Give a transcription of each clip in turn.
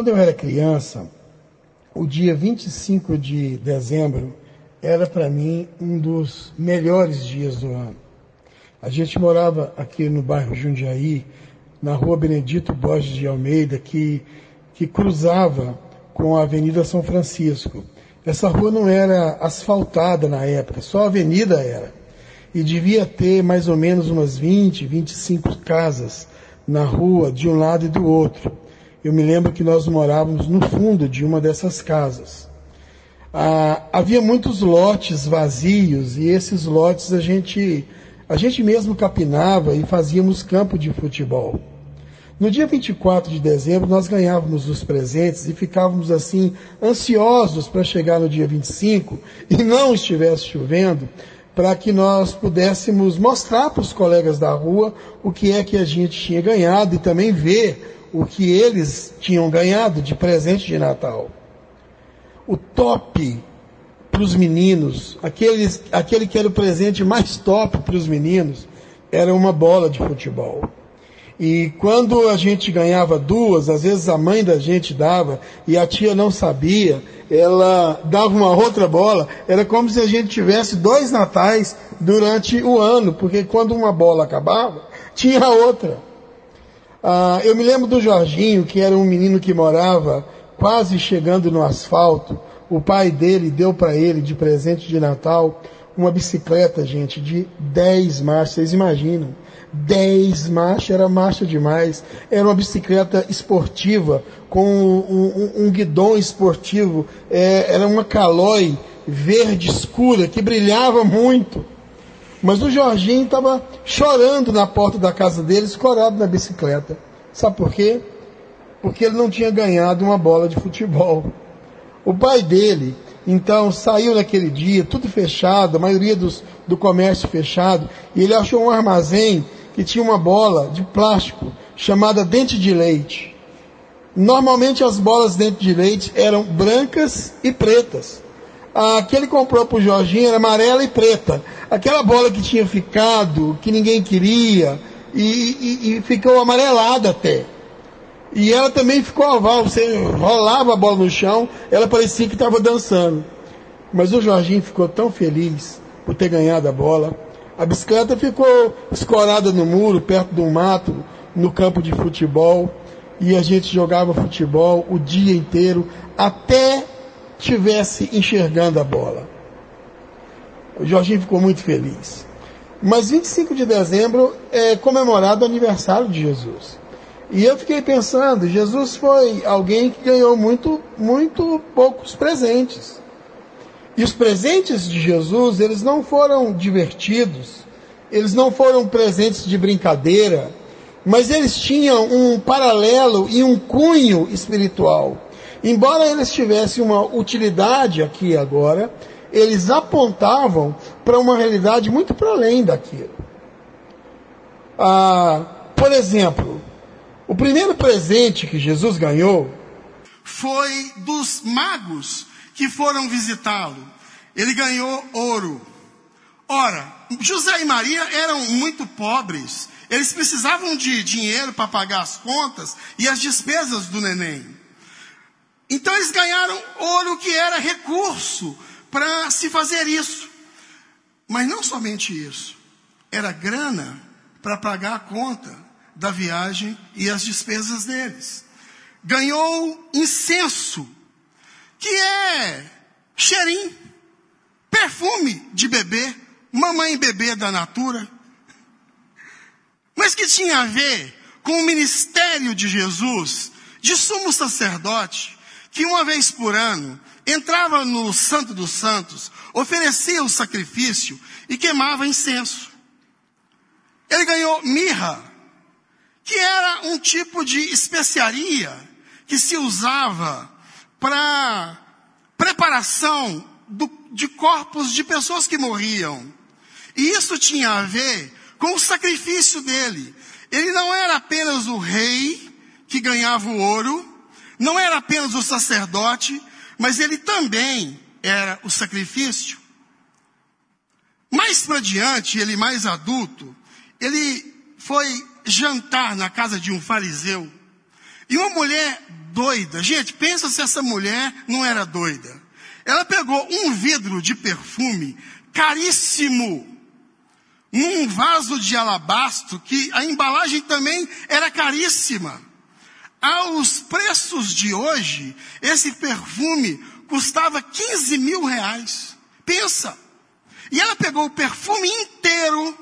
Quando eu era criança, o dia 25 de dezembro era para mim um dos melhores dias do ano. A gente morava aqui no bairro Jundiaí, na rua Benedito Borges de Almeida, que, que cruzava com a Avenida São Francisco. Essa rua não era asfaltada na época, só a avenida era. E devia ter mais ou menos umas 20, 25 casas na rua, de um lado e do outro. Eu me lembro que nós morávamos no fundo de uma dessas casas. Ah, havia muitos lotes vazios e esses lotes a gente, a gente mesmo capinava e fazíamos campo de futebol. No dia 24 de dezembro, nós ganhávamos os presentes e ficávamos assim, ansiosos para chegar no dia 25 e não estivesse chovendo, para que nós pudéssemos mostrar para os colegas da rua o que é que a gente tinha ganhado e também ver o que eles tinham ganhado de presente de Natal. O top para os meninos, aqueles, aquele que era o presente mais top para os meninos, era uma bola de futebol. E quando a gente ganhava duas, às vezes a mãe da gente dava e a tia não sabia, ela dava uma outra bola. Era como se a gente tivesse dois natais durante o ano, porque quando uma bola acabava, tinha outra. Ah, eu me lembro do Jorginho, que era um menino que morava quase chegando no asfalto. O pai dele deu para ele de presente de Natal uma bicicleta, gente, de 10 marchas. Vocês imaginam? 10 marchas, era marcha demais. Era uma bicicleta esportiva, com um, um, um guidão esportivo. É, era uma calói verde escura, que brilhava muito. Mas o Jorginho estava chorando na porta da casa dele, escorado na bicicleta. Sabe por quê? Porque ele não tinha ganhado uma bola de futebol. O pai dele, então, saiu naquele dia, tudo fechado, a maioria dos, do comércio fechado, e ele achou um armazém que tinha uma bola de plástico chamada dente de leite. Normalmente as bolas dente de leite eram brancas e pretas. A que ele comprou para o Jorginho era amarela e preta. Aquela bola que tinha ficado, que ninguém queria, e, e, e ficou amarelada até. E ela também ficou oval, você rolava a bola no chão, ela parecia que estava dançando. Mas o Jorginho ficou tão feliz por ter ganhado a bola. A bicicleta ficou escorada no muro, perto do mato, no campo de futebol. E a gente jogava futebol o dia inteiro, até tivesse enxergando a bola. O Jorginho ficou muito feliz. Mas 25 de dezembro é comemorado o aniversário de Jesus. E eu fiquei pensando, Jesus foi alguém que ganhou muito, muito poucos presentes. E os presentes de Jesus, eles não foram divertidos, eles não foram presentes de brincadeira, mas eles tinham um paralelo e um cunho espiritual. Embora eles tivessem uma utilidade aqui e agora, eles apontavam para uma realidade muito para além daquilo. Ah, por exemplo, o primeiro presente que Jesus ganhou foi dos magos que foram visitá-lo. Ele ganhou ouro. Ora, José e Maria eram muito pobres. Eles precisavam de dinheiro para pagar as contas e as despesas do neném. Então eles ganharam ouro que era recurso para se fazer isso. Mas não somente isso. Era grana para pagar a conta da viagem e as despesas deles. Ganhou incenso que é cheirinho, perfume de bebê, mamãe bebê da natura, mas que tinha a ver com o ministério de Jesus, de sumo sacerdote, que uma vez por ano entrava no Santo dos Santos, oferecia o sacrifício e queimava incenso. Ele ganhou mirra, que era um tipo de especiaria que se usava para preparação do, de corpos de pessoas que morriam. E isso tinha a ver com o sacrifício dele. Ele não era apenas o rei que ganhava o ouro, não era apenas o sacerdote, mas ele também era o sacrifício. Mais para diante, ele mais adulto, ele foi jantar na casa de um fariseu. E uma mulher doida, gente, pensa se essa mulher não era doida. Ela pegou um vidro de perfume caríssimo, num vaso de alabastro, que a embalagem também era caríssima. Aos preços de hoje, esse perfume custava 15 mil reais. Pensa. E ela pegou o perfume inteiro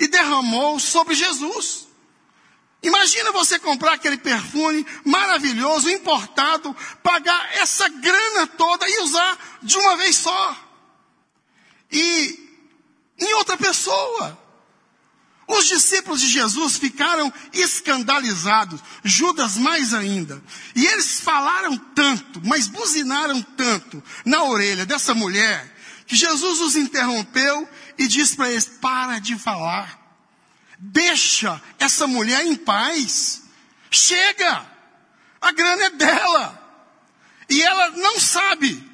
e derramou sobre Jesus. Imagina você comprar aquele perfume maravilhoso, importado, pagar essa grana toda e usar de uma vez só. E em outra pessoa. Os discípulos de Jesus ficaram escandalizados, Judas mais ainda. E eles falaram tanto, mas buzinaram tanto na orelha dessa mulher, Jesus os interrompeu e disse para eles: para de falar. Deixa essa mulher em paz. Chega! A grana é dela. E ela não sabe.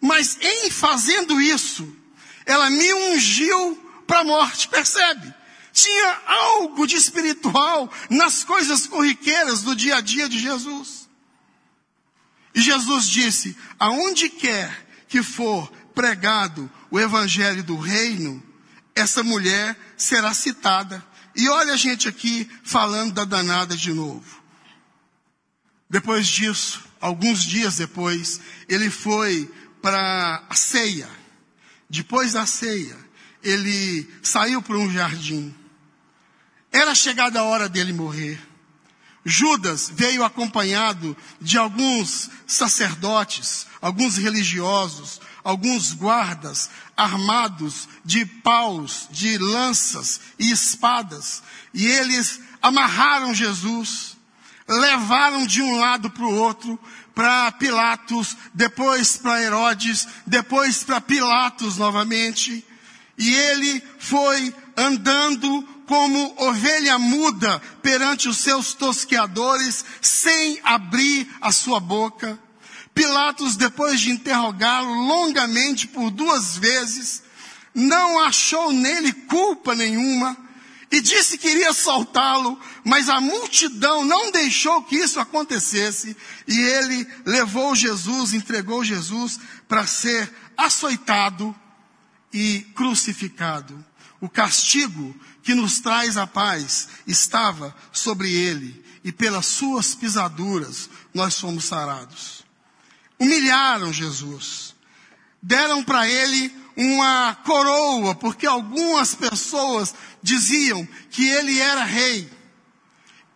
Mas em fazendo isso, ela me ungiu para a morte, percebe? Tinha algo de espiritual nas coisas corriqueiras do dia a dia de Jesus. E Jesus disse: aonde quer que for pregado o evangelho do reino, essa mulher será citada. E olha a gente aqui falando da danada de novo. Depois disso, alguns dias depois, ele foi para a ceia. Depois da ceia, ele saiu para um jardim. Era chegada a hora dele morrer. Judas veio acompanhado de alguns sacerdotes, alguns religiosos, alguns guardas armados de paus, de lanças e espadas, e eles amarraram Jesus, levaram de um lado para o outro, para Pilatos, depois para Herodes, depois para Pilatos novamente, e ele foi andando como ovelha muda perante os seus tosqueadores, sem abrir a sua boca. Pilatos, depois de interrogá-lo longamente por duas vezes, não achou nele culpa nenhuma e disse que iria soltá-lo, mas a multidão não deixou que isso acontecesse e ele levou Jesus, entregou Jesus para ser açoitado e crucificado. O castigo que nos traz a paz estava sobre ele e pelas suas pisaduras nós fomos sarados humilharam Jesus. Deram para ele uma coroa, porque algumas pessoas diziam que ele era rei.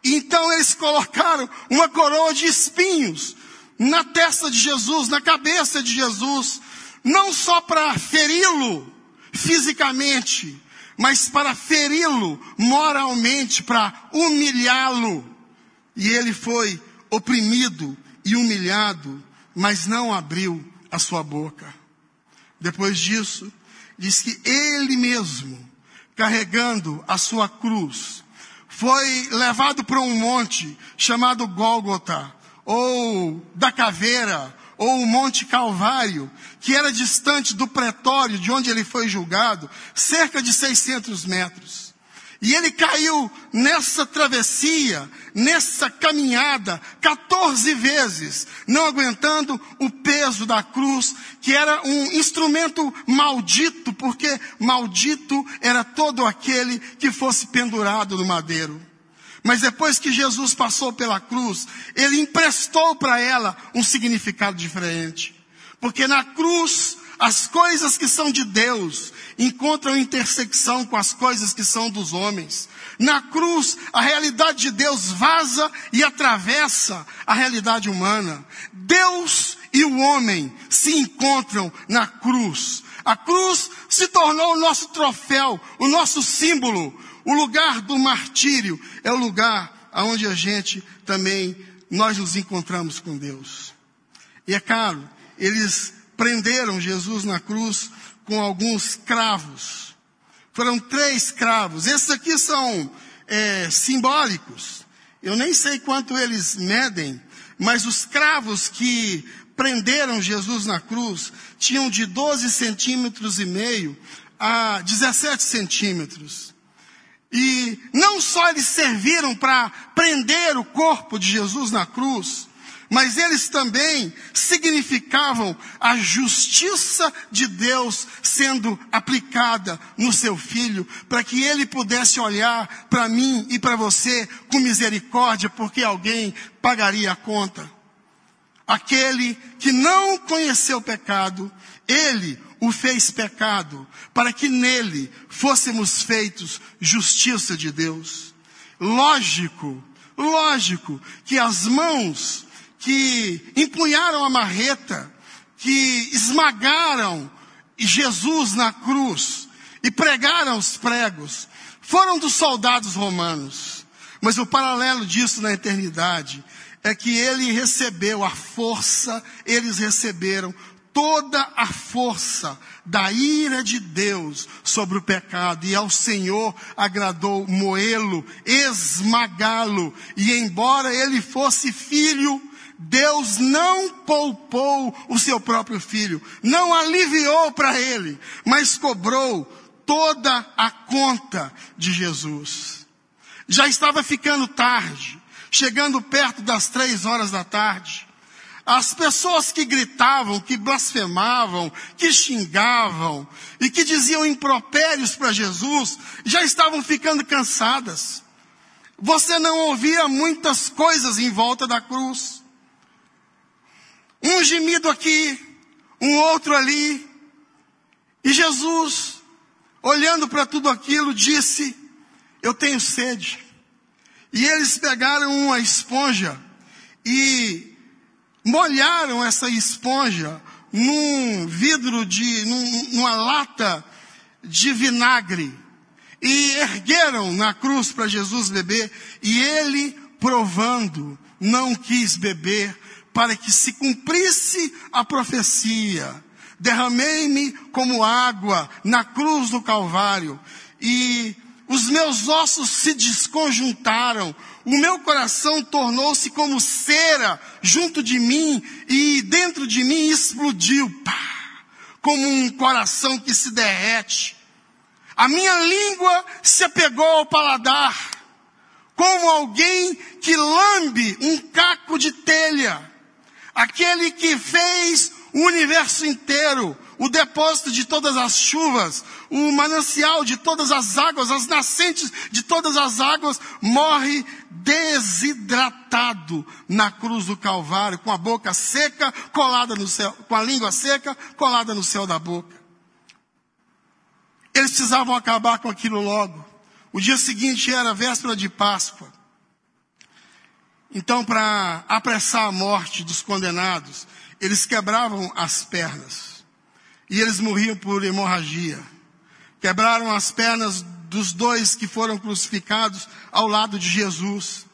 Então eles colocaram uma coroa de espinhos na testa de Jesus, na cabeça de Jesus, não só para feri-lo fisicamente, mas para feri-lo moralmente, para humilhá-lo. E ele foi oprimido e humilhado mas não abriu a sua boca. Depois disso, diz que ele mesmo, carregando a sua cruz, foi levado para um monte chamado Gólgota, ou da caveira, ou o Monte Calvário, que era distante do pretório de onde ele foi julgado, cerca de 600 metros. E ele caiu nessa travessia, nessa caminhada, 14 vezes, não aguentando o peso da cruz, que era um instrumento maldito, porque maldito era todo aquele que fosse pendurado no madeiro. Mas depois que Jesus passou pela cruz, ele emprestou para ela um significado diferente. Porque na cruz, as coisas que são de Deus encontram intersecção com as coisas que são dos homens. Na cruz, a realidade de Deus vaza e atravessa a realidade humana. Deus e o homem se encontram na cruz. A cruz se tornou o nosso troféu, o nosso símbolo. O lugar do martírio é o lugar onde a gente também, nós nos encontramos com Deus. E é claro, eles prenderam Jesus na cruz com alguns cravos. Foram três cravos. Esses aqui são é, simbólicos. Eu nem sei quanto eles medem, mas os cravos que prenderam Jesus na cruz tinham de 12 centímetros e meio a 17 centímetros. E não só eles serviram para prender o corpo de Jesus na cruz, mas eles também significavam a justiça de Deus sendo aplicada no seu filho, para que ele pudesse olhar para mim e para você com misericórdia, porque alguém pagaria a conta. Aquele que não conheceu pecado, ele o fez pecado, para que nele fôssemos feitos justiça de Deus. Lógico, lógico que as mãos que empunharam a marreta, que esmagaram Jesus na cruz e pregaram os pregos, foram dos soldados romanos. Mas o paralelo disso na eternidade é que ele recebeu a força, eles receberam toda a força da ira de Deus sobre o pecado, e ao Senhor agradou moê-lo, esmagá-lo, e embora ele fosse filho, Deus não poupou o seu próprio filho, não aliviou para ele, mas cobrou toda a conta de Jesus. Já estava ficando tarde, chegando perto das três horas da tarde. As pessoas que gritavam, que blasfemavam, que xingavam e que diziam impropérios para Jesus já estavam ficando cansadas. Você não ouvia muitas coisas em volta da cruz. Um gemido aqui, um outro ali. E Jesus, olhando para tudo aquilo, disse: Eu tenho sede. E eles pegaram uma esponja e molharam essa esponja num vidro de, num, numa lata de vinagre e ergueram na cruz para Jesus beber e ele, provando, não quis beber para que se cumprisse a profecia. Derramei-me como água na cruz do Calvário e os meus ossos se desconjuntaram, o meu coração tornou-se como cera junto de mim e dentro de mim explodiu, pá, como um coração que se derrete. A minha língua se apegou ao paladar, como alguém que lambe um caco de telha. Aquele que fez o universo inteiro, o depósito de todas as chuvas, o manancial de todas as águas, as nascentes de todas as águas, morre desidratado na cruz do Calvário, com a boca seca, colada no céu, com a língua seca, colada no céu da boca. Eles precisavam acabar com aquilo logo. O dia seguinte era véspera de Páscoa. Então, para apressar a morte dos condenados, eles quebravam as pernas. E eles morriam por hemorragia. Quebraram as pernas dos dois que foram crucificados ao lado de Jesus.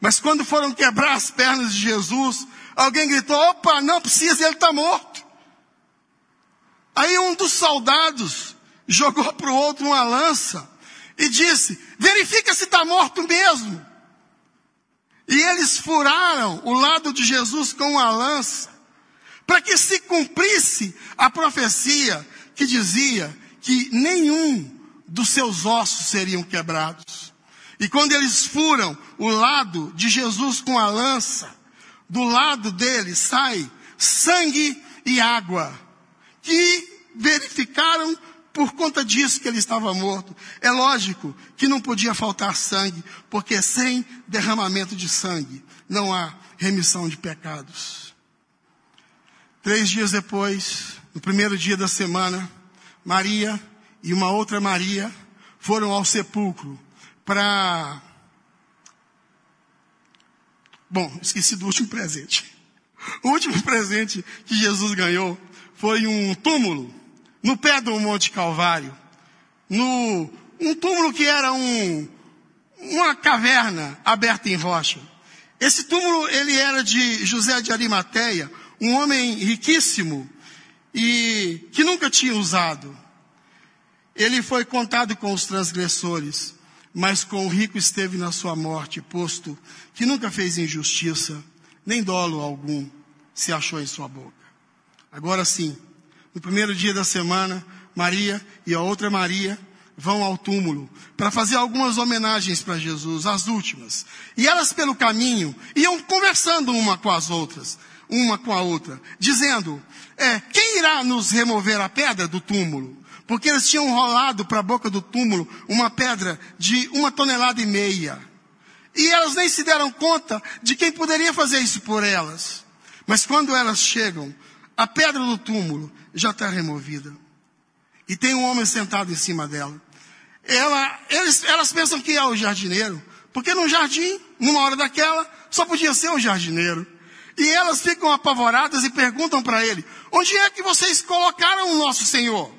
Mas quando foram quebrar as pernas de Jesus, alguém gritou: opa, não precisa, ele está morto. Aí um dos soldados jogou para o outro uma lança e disse: verifica se está morto mesmo. E eles furaram o lado de Jesus com uma lança, para que se cumprisse a profecia que dizia que nenhum dos seus ossos seriam quebrados. E quando eles furam o lado de Jesus com a lança, do lado dele sai sangue e água, que verificaram por conta disso que ele estava morto. É lógico que não podia faltar sangue, porque sem derramamento de sangue não há remissão de pecados. Três dias depois, no primeiro dia da semana, Maria e uma outra Maria foram ao sepulcro para. Bom, esqueci do último presente. O último presente que Jesus ganhou foi um túmulo no pé do Monte Calvário. No, um túmulo que era um, uma caverna aberta em rocha. Esse túmulo ele era de José de Arimateia, um homem riquíssimo e que nunca tinha usado. Ele foi contado com os transgressores, mas com o rico esteve na sua morte, posto que nunca fez injustiça, nem dolo algum se achou em sua boca. Agora sim, no primeiro dia da semana, Maria e a outra Maria vão ao túmulo para fazer algumas homenagens para Jesus, as últimas. E elas pelo caminho iam conversando uma com as outras, uma com a outra, dizendo: é, quem irá nos remover a pedra do túmulo? Porque eles tinham rolado para a boca do túmulo uma pedra de uma tonelada e meia. E elas nem se deram conta de quem poderia fazer isso por elas. Mas quando elas chegam, a pedra do túmulo já está removida. E tem um homem sentado em cima dela. Ela, eles, elas pensam que é o jardineiro. Porque no jardim, numa hora daquela, só podia ser o jardineiro. E elas ficam apavoradas e perguntam para ele: Onde é que vocês colocaram o nosso Senhor?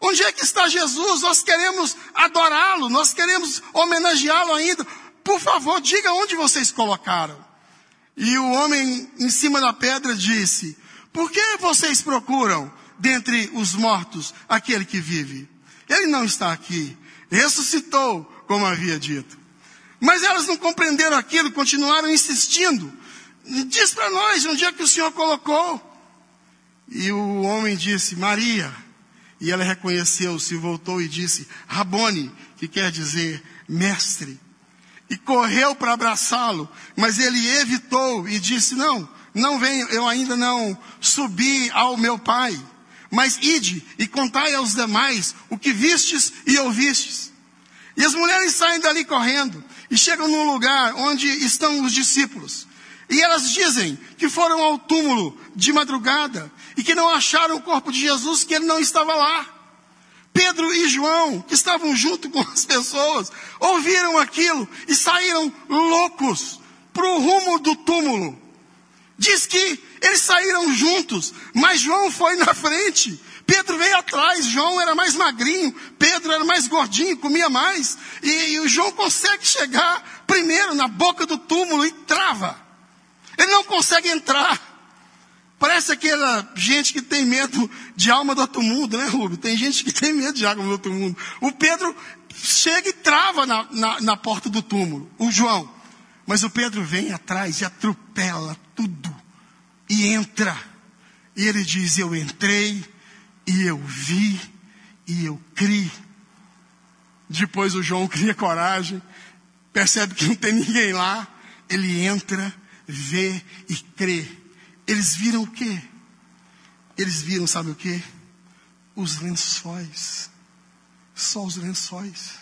Onde é que está Jesus? Nós queremos adorá-lo, nós queremos homenageá-lo ainda. Por favor, diga onde vocês colocaram. E o homem em cima da pedra disse: Por que vocês procuram dentre os mortos aquele que vive? Ele não está aqui. Ressuscitou, como havia dito. Mas elas não compreenderam aquilo, continuaram insistindo. Diz para nós onde é que o Senhor colocou. E o homem disse, Maria. E ela reconheceu-se, voltou e disse, Rabone, que quer dizer mestre. E correu para abraçá-lo, mas ele evitou e disse, não, não venho, eu ainda não subi ao meu pai. Mas ide e contai aos demais o que vistes e ouvistes. E as mulheres saem dali correndo e chegam num lugar onde estão os discípulos. E elas dizem que foram ao túmulo de madrugada e que não acharam o corpo de Jesus, que ele não estava lá. Pedro e João, que estavam junto com as pessoas, ouviram aquilo e saíram loucos para o rumo do túmulo. Diz que eles saíram juntos, mas João foi na frente. Pedro veio atrás, João era mais magrinho, Pedro era mais gordinho, comia mais. E, e o João consegue chegar primeiro na boca do túmulo e trava. Ele não consegue entrar. Parece aquela gente que tem medo de alma do outro mundo, né, Rubio? Tem gente que tem medo de alma do outro mundo. O Pedro chega e trava na, na, na porta do túmulo, o João. Mas o Pedro vem atrás e atropela tudo. E entra. E ele diz: Eu entrei, e eu vi, e eu criei. Depois o João cria coragem, percebe que não tem ninguém lá. Ele entra, vê e crê. Eles viram o quê? Eles viram, sabe o quê? Os lençóis. Só os lençóis.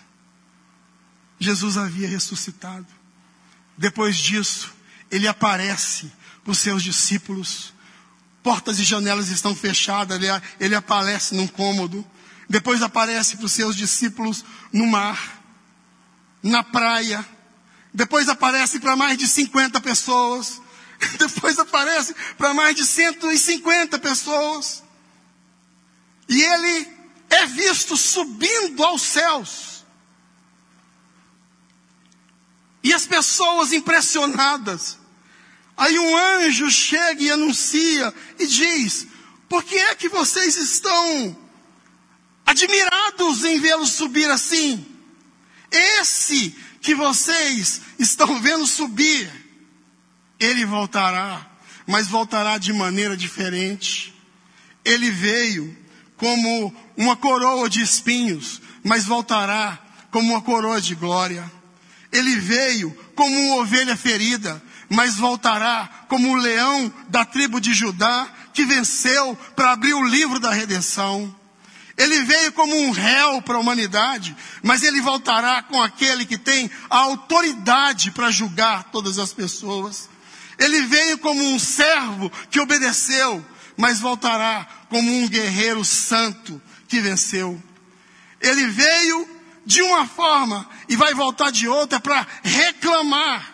Jesus havia ressuscitado. Depois disso, ele aparece para os seus discípulos. Portas e janelas estão fechadas, ele, ele aparece num cômodo. Depois aparece para os seus discípulos no mar, na praia. Depois aparece para mais de 50 pessoas. Depois aparece para mais de 150 pessoas. E ele é visto subindo aos céus. E as pessoas impressionadas. Aí um anjo chega e anuncia e diz: Por que é que vocês estão admirados em vê-lo subir assim? Esse que vocês estão vendo subir ele voltará, mas voltará de maneira diferente. Ele veio como uma coroa de espinhos, mas voltará como uma coroa de glória. Ele veio como uma ovelha ferida, mas voltará como o leão da tribo de Judá, que venceu para abrir o livro da redenção. Ele veio como um réu para a humanidade, mas ele voltará com aquele que tem a autoridade para julgar todas as pessoas. Ele veio como um servo que obedeceu, mas voltará como um guerreiro santo que venceu. Ele veio de uma forma e vai voltar de outra para reclamar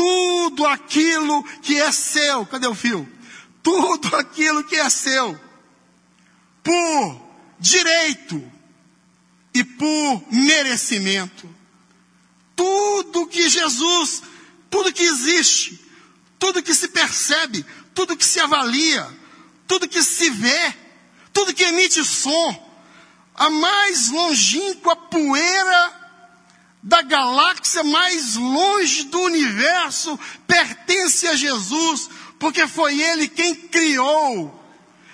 tudo aquilo que é seu. Cadê o fio? Tudo aquilo que é seu. Por direito e por merecimento. Tudo que Jesus, tudo que existe, tudo que se percebe, tudo que se avalia, tudo que se vê, tudo que emite som, a mais longínqua poeira da galáxia mais longe do universo pertence a Jesus, porque foi Ele quem criou.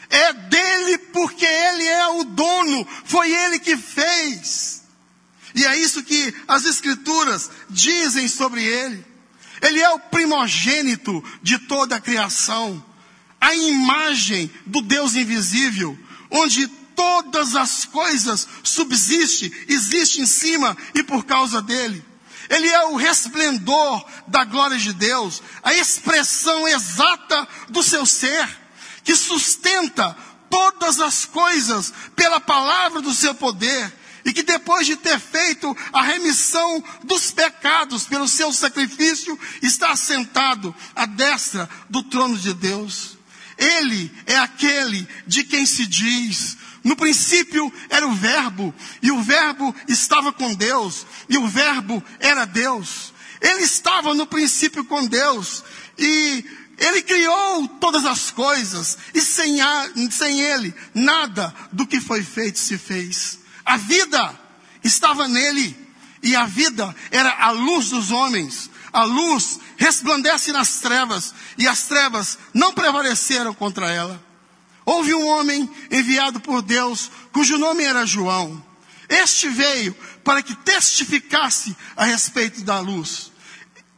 é dele porque ele é o dono, foi ele que fez. E é isso que as Escrituras dizem sobre ele. Ele é o primogênito de toda a criação, a imagem do Deus invisível, onde todas as coisas subsistem, existem em cima e por causa dele. Ele é o resplendor da glória de Deus, a expressão exata do seu ser, que sustenta todas as coisas pela palavra do seu poder, e que depois de ter feito a remissão dos pecados pelo seu sacrifício, está assentado à destra do trono de Deus. Ele é aquele de quem se diz, no princípio era o Verbo, e o Verbo estava com Deus, e o Verbo era Deus. Ele estava no princípio com Deus, e ele criou todas as coisas, e sem, a, sem Ele, nada do que foi feito se fez. A vida estava nele, e a vida era a luz dos homens. A luz resplandece nas trevas, e as trevas não prevaleceram contra ela. Houve um homem enviado por Deus, cujo nome era João. Este veio para que testificasse a respeito da luz.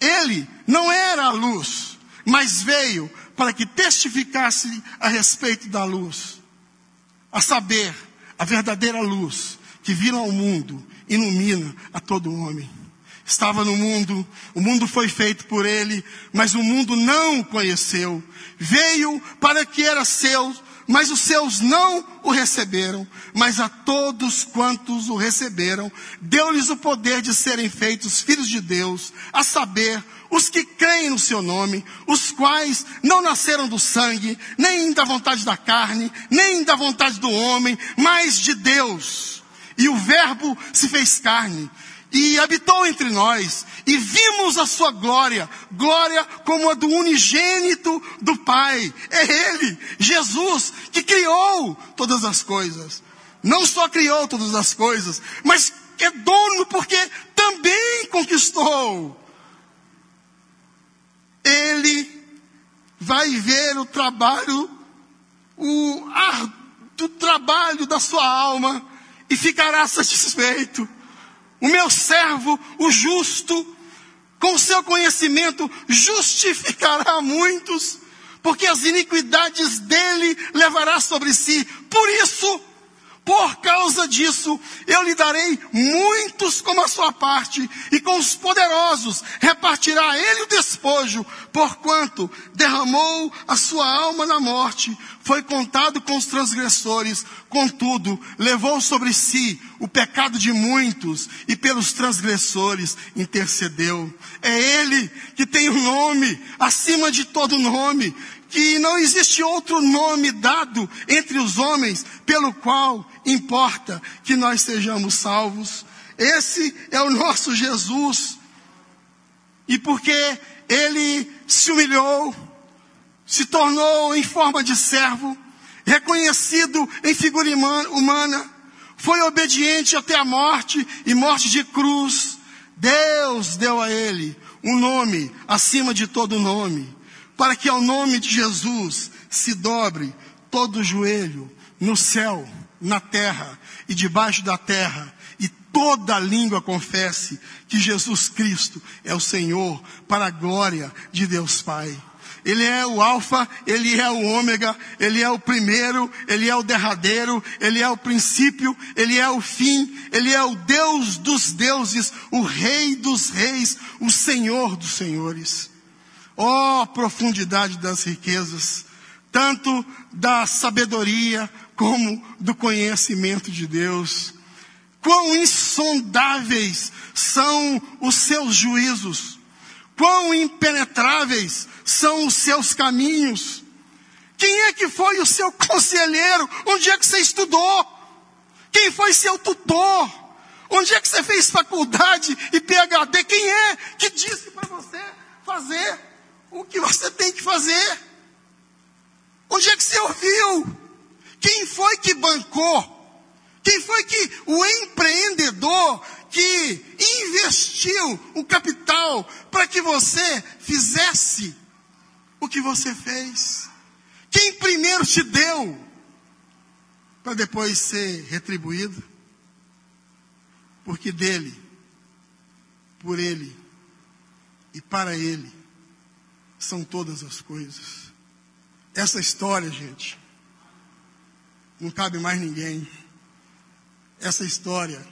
Ele não era a luz, mas veio para que testificasse a respeito da luz. A saber, a verdadeira luz que vira ao mundo, ilumina a todo homem. Estava no mundo, o mundo foi feito por ele, mas o mundo não o conheceu. Veio para que era seu, mas os seus não o receberam, mas a todos quantos o receberam, deu-lhes o poder de serem feitos filhos de Deus, a saber, os que creem no seu nome, os quais não nasceram do sangue, nem da vontade da carne, nem da vontade do homem, mas de Deus. E o Verbo se fez carne e habitou entre nós, e vimos a sua glória, glória como a do unigênito do Pai. É Ele, Jesus, que criou todas as coisas. Não só criou todas as coisas, mas é dono porque também conquistou. Ele vai ver o trabalho, o ar do trabalho da sua alma e ficará satisfeito o meu servo, o justo, com o seu conhecimento, justificará muitos, porque as iniquidades dele levará sobre si. Por isso, por causa disso, eu lhe darei muitos como a sua parte, e com os poderosos repartirá ele o despojo, porquanto derramou a sua alma na morte, foi contado com os transgressores, contudo, levou sobre si o pecado de muitos, e pelos transgressores intercedeu. É ele que tem o um nome acima de todo nome, que não existe outro nome dado entre os homens pelo qual importa que nós sejamos salvos. Esse é o nosso Jesus. E porque ele se humilhou, se tornou em forma de servo, reconhecido em figura humana, foi obediente até a morte e morte de cruz. Deus deu a ele um nome acima de todo nome para que ao nome de Jesus se dobre todo o joelho no céu, na terra e debaixo da terra, e toda língua confesse que Jesus Cristo é o Senhor, para a glória de Deus Pai. Ele é o Alfa, Ele é o Ômega, Ele é o primeiro, Ele é o derradeiro, Ele é o princípio, Ele é o fim, Ele é o Deus dos deuses, o Rei dos reis, o Senhor dos senhores. Ó oh, profundidade das riquezas, tanto da sabedoria como do conhecimento de Deus. Quão insondáveis são os seus juízos, quão impenetráveis são os seus caminhos. Quem é que foi o seu conselheiro? Onde é que você estudou? Quem foi seu tutor? Onde é que você fez faculdade e PhD? Quem é que disse para você fazer? O que você tem que fazer. Onde é que você ouviu? Quem foi que bancou? Quem foi que o empreendedor que investiu o capital para que você fizesse o que você fez? Quem primeiro te deu? para depois ser retribuído, porque dele, por ele e para ele são todas as coisas. Essa história, gente, não cabe mais ninguém. Essa história,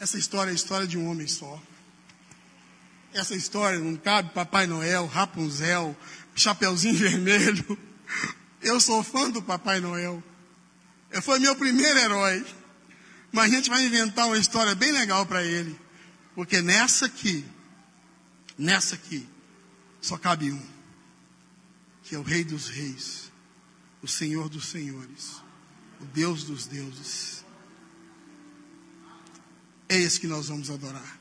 essa história é a história de um homem só. Essa história não cabe Papai Noel, Rapunzel, Chapeuzinho Vermelho. Eu sou fã do Papai Noel. Ele foi meu primeiro herói. Mas a gente vai inventar uma história bem legal para ele. Porque nessa aqui, nessa aqui, só cabe um. Que é o Rei dos Reis, o Senhor dos Senhores, o Deus dos deuses. É esse que nós vamos adorar.